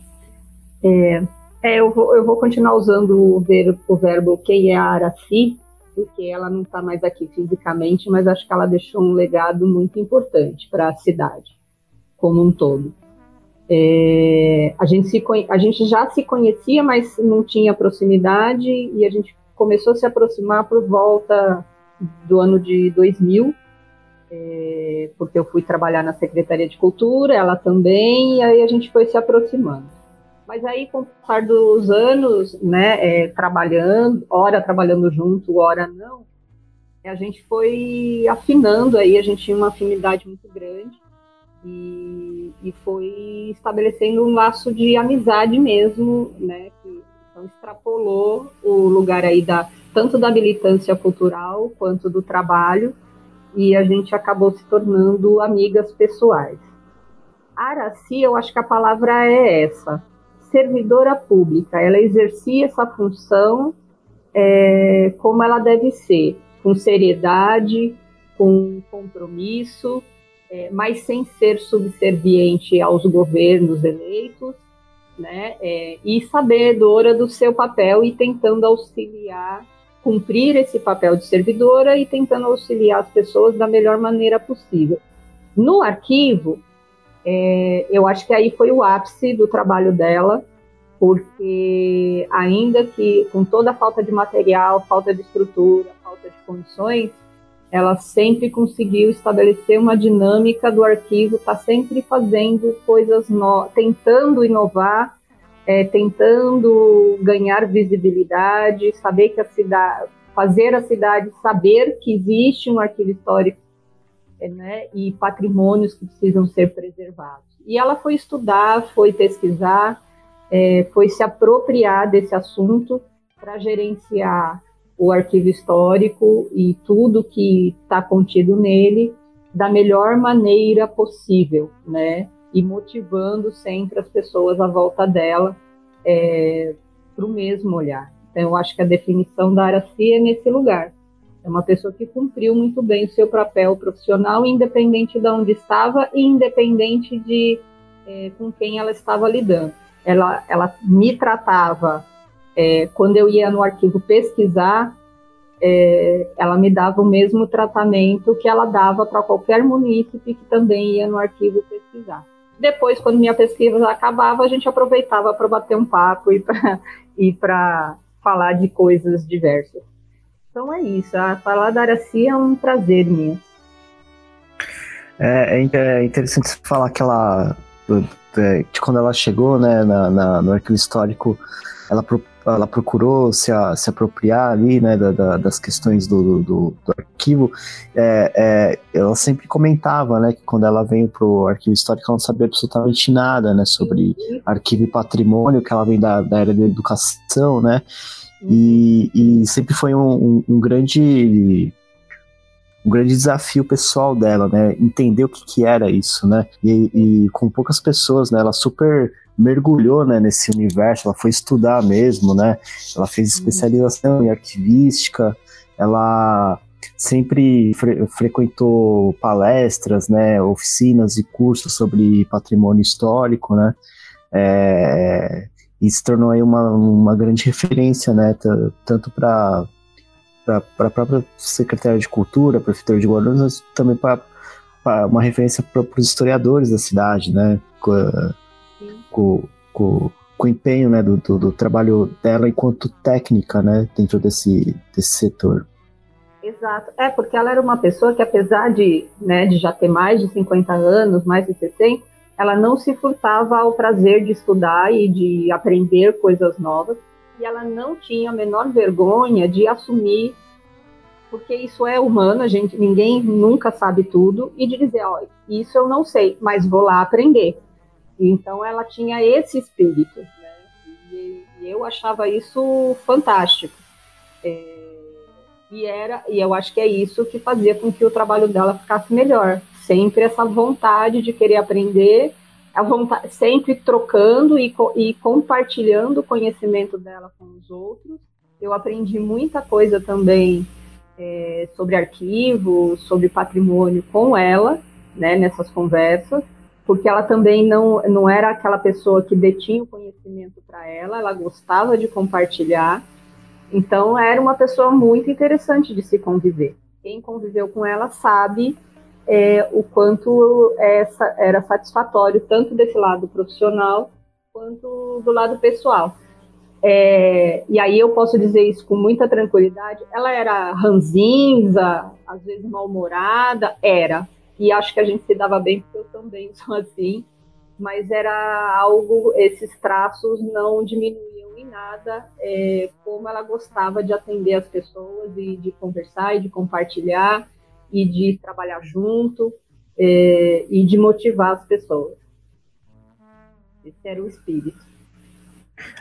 É, é, eu, vou, eu vou continuar usando o verbo, o verbo quem é a Araci, porque ela não está mais aqui fisicamente, mas acho que ela deixou um legado muito importante para a cidade como um todo. É, a, gente se, a gente já se conhecia, mas não tinha proximidade, e a gente começou a se aproximar por volta do ano de 2000, é, porque eu fui trabalhar na Secretaria de Cultura, ela também, e aí a gente foi se aproximando. Mas aí, com o passar dos anos, né, é, trabalhando, hora trabalhando junto, hora não, a gente foi afinando aí, a gente tinha uma afinidade muito grande, e, e foi estabelecendo um laço de amizade mesmo, né, que então, extrapolou o lugar aí da tanto da militância cultural quanto do trabalho e a gente acabou se tornando amigas pessoais. Araci, eu acho que a palavra é essa, servidora pública. Ela exercia essa função é, como ela deve ser, com seriedade, com compromisso, é, mas sem ser subserviente aos governos eleitos, né, é, e sabedora do seu papel e tentando auxiliar, cumprir esse papel de servidora e tentando auxiliar as pessoas da melhor maneira possível. No arquivo, é, eu acho que aí foi o ápice do trabalho dela, porque ainda que com toda a falta de material, falta de estrutura, falta de condições, ela sempre conseguiu estabelecer uma dinâmica do arquivo, está sempre fazendo coisas novas, tentando inovar, é, tentando ganhar visibilidade, saber que a cidade, fazer a cidade saber que existe um arquivo histórico né, e patrimônios que precisam ser preservados. E ela foi estudar, foi pesquisar, é, foi se apropriar desse assunto para gerenciar o arquivo histórico e tudo que está contido nele da melhor maneira possível, né? E motivando sempre as pessoas à volta dela é, para o mesmo olhar. Então, eu acho que a definição da Araci é nesse lugar. É uma pessoa que cumpriu muito bem o seu papel profissional, independente de onde estava e independente de é, com quem ela estava lidando. Ela, ela me tratava é, quando eu ia no arquivo pesquisar, é, ela me dava o mesmo tratamento que ela dava para qualquer munícipe que também ia no arquivo pesquisar. Depois, quando minha pesquisa acabava, a gente aproveitava para bater um papo e para falar de coisas diversas. Então é isso, a falar da Araci é um prazer minha. É, é, é interessante falar que ela, de quando ela chegou né, na, na, no arquivo histórico, ela ela procurou se, a, se apropriar ali, né, da, da, das questões do, do, do arquivo, é, é, ela sempre comentava, né, que quando ela veio pro arquivo histórico ela não sabia absolutamente nada, né, sobre arquivo e patrimônio, que ela vem da, da era da educação, né, e, e sempre foi um, um, um grande um grande desafio pessoal dela, né? Entender o que, que era isso, né? E, e, com poucas pessoas, né? Ela super mergulhou né, nesse universo, ela foi estudar mesmo, né? Ela fez uhum. especialização em arquivística, ela sempre fre frequentou palestras, né, oficinas e cursos sobre patrimônio histórico, né? É, e se tornou aí uma, uma grande referência, né, tanto para para a própria Secretaria de Cultura, Prefeitura de Guarulhos, mas também para uma referência para os historiadores da cidade, né? com, com, com o empenho né, do, do, do, trabalho dela enquanto técnica né, dentro desse, desse setor. Exato. É, porque ela era uma pessoa que, apesar de, né, de já ter mais de 50 anos, mais de 60, ela não se furtava ao prazer de estudar e de aprender coisas novas, e ela não tinha a menor vergonha de assumir, porque isso é humano, a gente, ninguém nunca sabe tudo, e de dizer, ó, isso eu não sei, mas vou lá aprender. Então ela tinha esse espírito, né? E, e eu achava isso fantástico. É, e era, e eu acho que é isso que fazia com que o trabalho dela ficasse melhor. Sempre essa vontade de querer aprender, vontade, sempre trocando e, e compartilhando o conhecimento dela com os outros. Eu aprendi muita coisa também é, sobre arquivo, sobre patrimônio com ela, né, nessas conversas porque ela também não, não era aquela pessoa que detinha o conhecimento para ela, ela gostava de compartilhar. Então, era uma pessoa muito interessante de se conviver. Quem conviveu com ela sabe é, o quanto essa era satisfatório, tanto desse lado profissional quanto do lado pessoal. É, e aí eu posso dizer isso com muita tranquilidade. Ela era ranzinza, às vezes mal-humorada, era, e acho que a gente se dava bem porque eu também sou assim, mas era algo, esses traços não diminuíam em nada é, como ela gostava de atender as pessoas e de conversar e de compartilhar e de trabalhar junto é, e de motivar as pessoas. Esse era o espírito.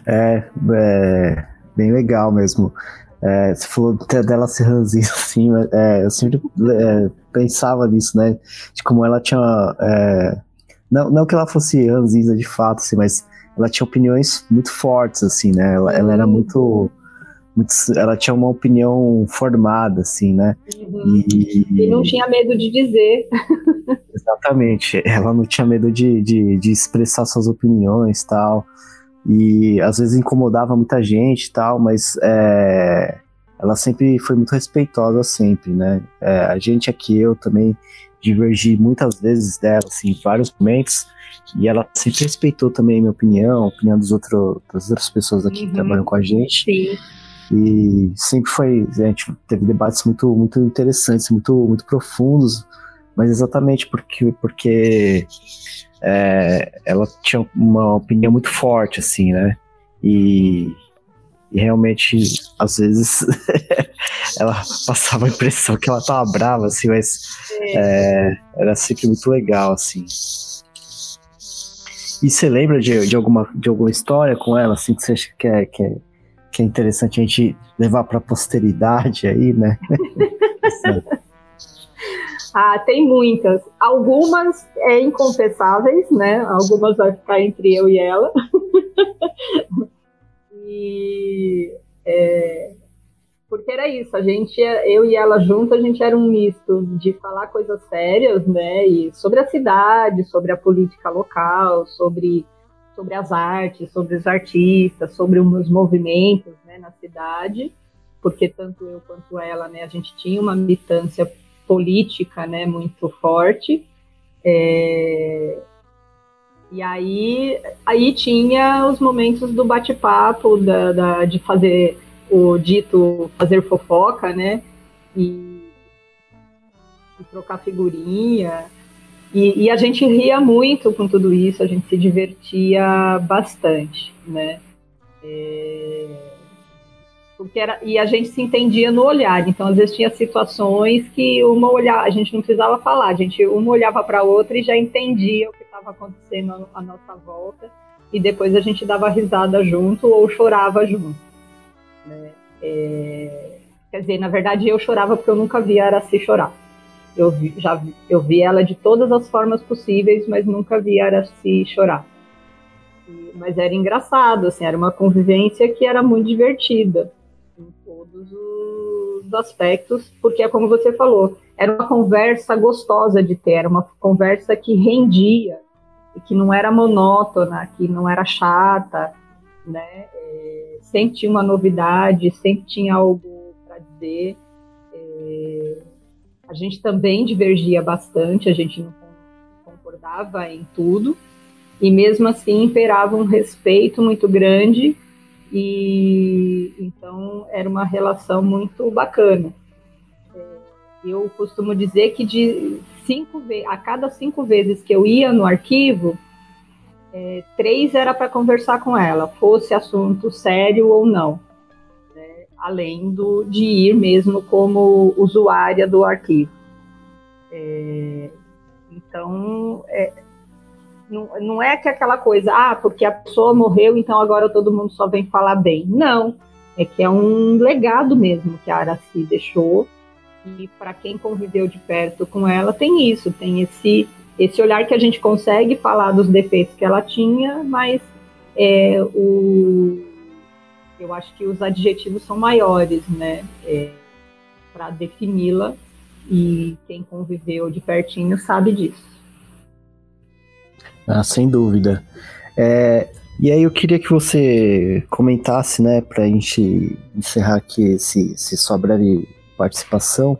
É, é bem legal mesmo. É, você falou dela ser ranzinha assim, é, eu sempre é, pensava nisso, né? De como ela tinha. É, não, não que ela fosse ranzinza de fato, assim, mas ela tinha opiniões muito fortes, assim, né? Ela, ela era muito, muito. Ela tinha uma opinião formada, assim, né? Uhum. E, e, não tinha medo de dizer. Exatamente. Ela não tinha medo de, de, de expressar suas opiniões tal e às vezes incomodava muita gente e tal, mas é, ela sempre foi muito respeitosa sempre, né? É, a gente aqui, eu também divergi muitas vezes dela, assim, em vários momentos, e ela sempre respeitou também a minha opinião, a opinião dos outro, das outras pessoas aqui uhum. que trabalham com a gente. Sim. E sempre foi, a gente teve debates muito, muito interessantes, muito, muito profundos, mas exatamente porque, porque é, ela tinha uma opinião muito forte, assim, né? E, e realmente, às vezes, ela passava a impressão que ela tava brava, assim, mas é, era sempre muito legal, assim. E você lembra de, de, alguma, de alguma história com ela, assim, que você acha que é, que é, que é interessante a gente levar para a posteridade aí, né? ah, tem muitas. Algumas é inconfessáveis, né? Algumas vai ficar entre eu e ela. e é, porque era isso, a gente, eu e ela junto, a gente era um misto de falar coisas sérias, né, e sobre a cidade, sobre a política local, sobre, sobre as artes, sobre os artistas, sobre os movimentos, né, na cidade, porque tanto eu quanto ela, né, a gente tinha uma militância política, né, muito forte, é, e aí, aí tinha os momentos do bate-papo, da, da, de fazer o dito fazer fofoca, né? E, e trocar figurinha. E, e, a gente ria muito com tudo isso, a gente se divertia bastante, né? É, porque era, e a gente se entendia no olhar, então às vezes tinha situações que uma olhava, a gente não precisava falar, a gente uma olhava para a outra e já entendia o que estava acontecendo à nossa volta, e depois a gente dava risada junto ou chorava junto. Né? É, quer dizer, na verdade eu chorava porque eu nunca vi a Araci chorar. Eu vi, já vi, eu vi ela de todas as formas possíveis, mas nunca vi Araci chorar. E, mas era engraçado, assim, era uma convivência que era muito divertida em todos os aspectos, porque é como você falou, era uma conversa gostosa de ter, era uma conversa que rendia e que não era monótona, que não era chata, né? É, sempre tinha uma novidade, sempre tinha algo para dizer. É, a gente também divergia bastante, a gente não concordava em tudo, e mesmo assim imperava um respeito muito grande, e então era uma relação muito bacana. É, eu costumo dizer que de cinco a cada cinco vezes que eu ia no arquivo, é, três era para conversar com ela, fosse assunto sério ou não? Além do, de ir mesmo como usuária do arquivo. É, então, é, não, não é que aquela coisa, ah, porque a pessoa morreu, então agora todo mundo só vem falar bem. Não, é que é um legado mesmo que a Araci deixou, e para quem conviveu de perto com ela, tem isso, tem esse esse olhar que a gente consegue falar dos defeitos que ela tinha, mas é, o, eu acho que os adjetivos são maiores, né, é, para defini-la e quem conviveu de pertinho sabe disso. Ah, sem dúvida. É, e aí eu queria que você comentasse, né, para a gente encerrar aqui esse, esse sua breve participação,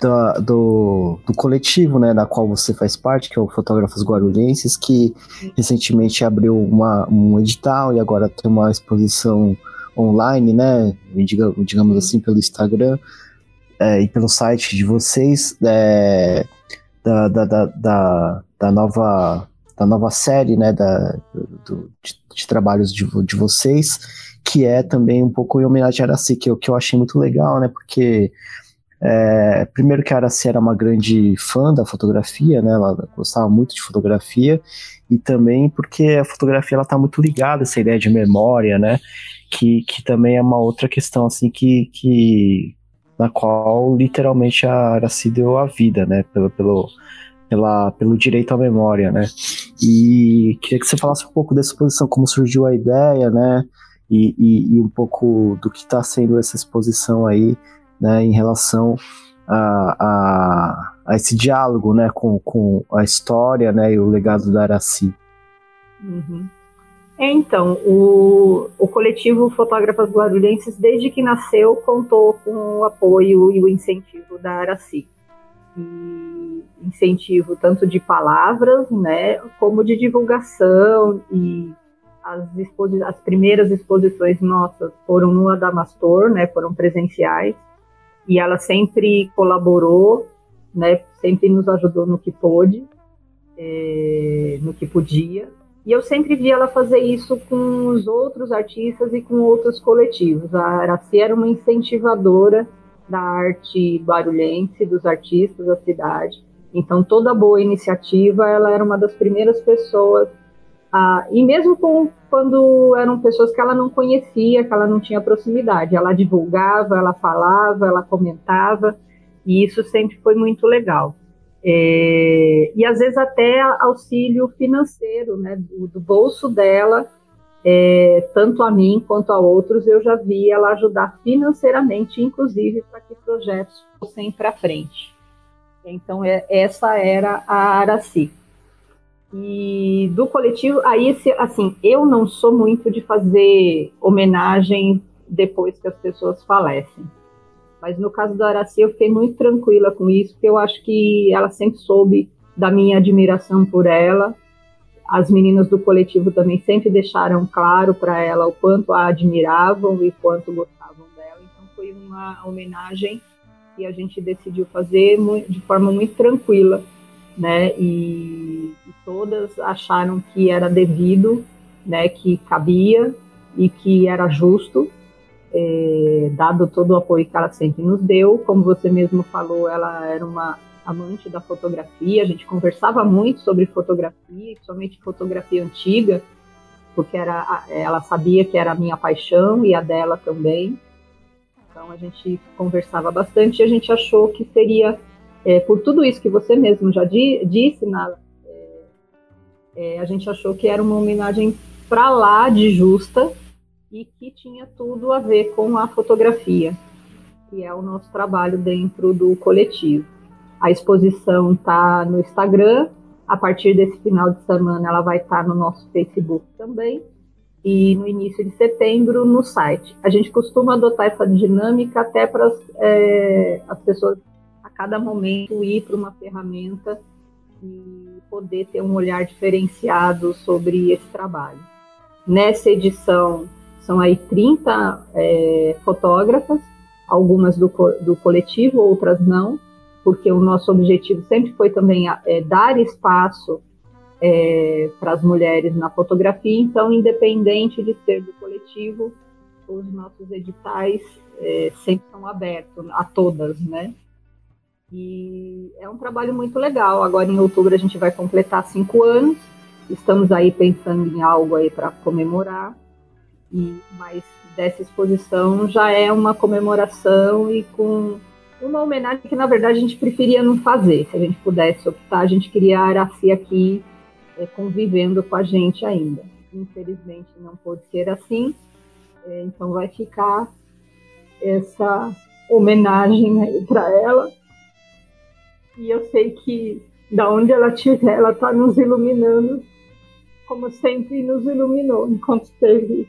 da, do, do coletivo, né, da qual você faz parte, que é o Fotógrafos Guarulhenses, que recentemente abriu uma, um edital e agora tem uma exposição online, né, digamos assim, pelo Instagram é, e pelo site de vocês, é, da, da, da, da, nova da nova série, né, da, do, de, de, trabalhos de, de vocês, que é também um pouco em homenagem a Araci, que, que eu achei muito legal, né, porque é, primeiro que a Araci era uma grande fã da fotografia, né? Ela gostava muito de fotografia e também porque a fotografia ela está muito ligada a essa ideia de memória, né? Que, que também é uma outra questão assim que, que na qual literalmente a Araci deu a vida, né? Pelo, pelo, pela, pelo direito à memória, né? E queria que você falasse um pouco dessa exposição, como surgiu a ideia, né? E, e, e um pouco do que está sendo essa exposição aí né, em relação a, a, a, esse diálogo né, com, com a história né, e o legado da Araci. Uhum. É, então, o, o coletivo Fotógrafas Guarulhenses, desde que nasceu, contou com o apoio e o incentivo da Araci. E incentivo tanto de palavras, né, como de divulgação e as, as primeiras exposições nossas foram no Adamastor, né, foram presenciais, e ela sempre colaborou, né, sempre nos ajudou no que pôde, é, no que podia, e eu sempre vi ela fazer isso com os outros artistas e com outros coletivos. A Araci era uma incentivadora da arte barulhense, dos artistas da cidade. Então, toda boa iniciativa, ela era uma das primeiras pessoas ah, e mesmo com, quando eram pessoas que ela não conhecia, que ela não tinha proximidade, ela divulgava, ela falava, ela comentava, e isso sempre foi muito legal. É, e às vezes até auxílio financeiro, né, do, do bolso dela, é, tanto a mim quanto a outros, eu já vi ela ajudar financeiramente, inclusive para que projetos fossem para frente. Então, é, essa era a Araci. E do coletivo, aí, assim, eu não sou muito de fazer homenagem depois que as pessoas falecem. Mas no caso da Araci, eu fiquei muito tranquila com isso, porque eu acho que ela sempre soube da minha admiração por ela. As meninas do coletivo também sempre deixaram claro para ela o quanto a admiravam e quanto gostavam dela. Então foi uma homenagem que a gente decidiu fazer de forma muito tranquila né? E, e, todas acharam que era devido, né? Que cabia e que era justo, é, dado todo o apoio que ela sempre nos deu. Como você mesmo falou, ela era uma amante da fotografia. A gente conversava muito sobre fotografia, somente fotografia antiga, porque era, ela sabia que era a minha paixão e a dela também. Então a gente conversava bastante e a gente achou que seria é, por tudo isso que você mesmo já di, disse, na, é, é, a gente achou que era uma homenagem para lá de justa e que tinha tudo a ver com a fotografia, que é o nosso trabalho dentro do coletivo. A exposição está no Instagram, a partir desse final de semana ela vai estar tá no nosso Facebook também e no início de setembro no site. A gente costuma adotar essa dinâmica até para é, as pessoas cada momento ir para uma ferramenta e poder ter um olhar diferenciado sobre esse trabalho. Nessa edição, são aí 30 é, fotógrafas, algumas do, do coletivo, outras não, porque o nosso objetivo sempre foi também é, dar espaço é, para as mulheres na fotografia, então, independente de ser do coletivo, os nossos editais é, sempre são abertos a todas, né? E é um trabalho muito legal. Agora em outubro a gente vai completar cinco anos. Estamos aí pensando em algo aí para comemorar. E mas dessa exposição já é uma comemoração e com uma homenagem que na verdade a gente preferia não fazer. Se a gente pudesse optar, a gente queria a Araci aqui é, convivendo com a gente ainda. Infelizmente não pode ser assim. É, então vai ficar essa homenagem para ela e eu sei que da onde ela estiver, ela está nos iluminando, como sempre nos iluminou enquanto esteve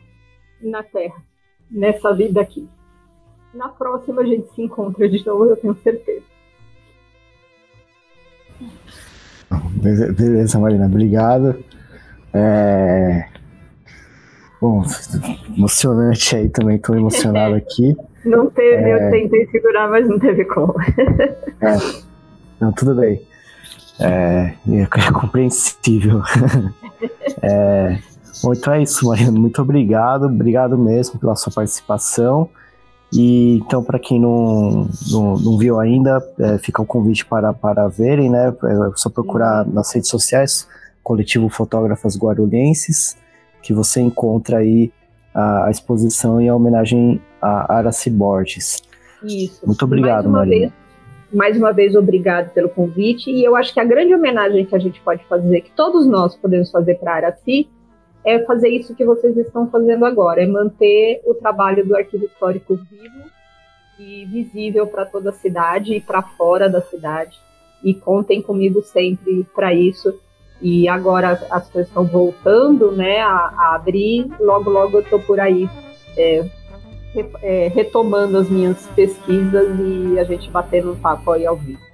na Terra, nessa vida aqui. Na próxima a gente se encontra de novo, eu tenho certeza. Beleza, Marina, obrigado. É... Bom, emocionante aí também, estou emocionado aqui. Não teve, é... eu tentei segurar, mas não teve como. é. Não, tudo bem. É, é compreensível. é, bom, então é isso, Marina. Muito obrigado. Obrigado mesmo pela sua participação. E então, para quem não, não, não, viu ainda, é, fica o convite para, para verem, né? É só procurar nas redes sociais, Coletivo Fotógrafas Guarulhenses, que você encontra aí a, a exposição e a homenagem a Araci Borges. Isso. Muito obrigado, Marina. Vez, mais uma vez, obrigado pelo convite. E eu acho que a grande homenagem que a gente pode fazer, que todos nós podemos fazer para a Araci, é fazer isso que vocês estão fazendo agora, é manter o trabalho do arquivo histórico vivo e visível para toda a cidade e para fora da cidade. E contem comigo sempre para isso. E agora as coisas estão voltando né, a, a abrir, logo, logo eu estou por aí. É, retomando as minhas pesquisas e a gente batendo um papo aí ao vivo.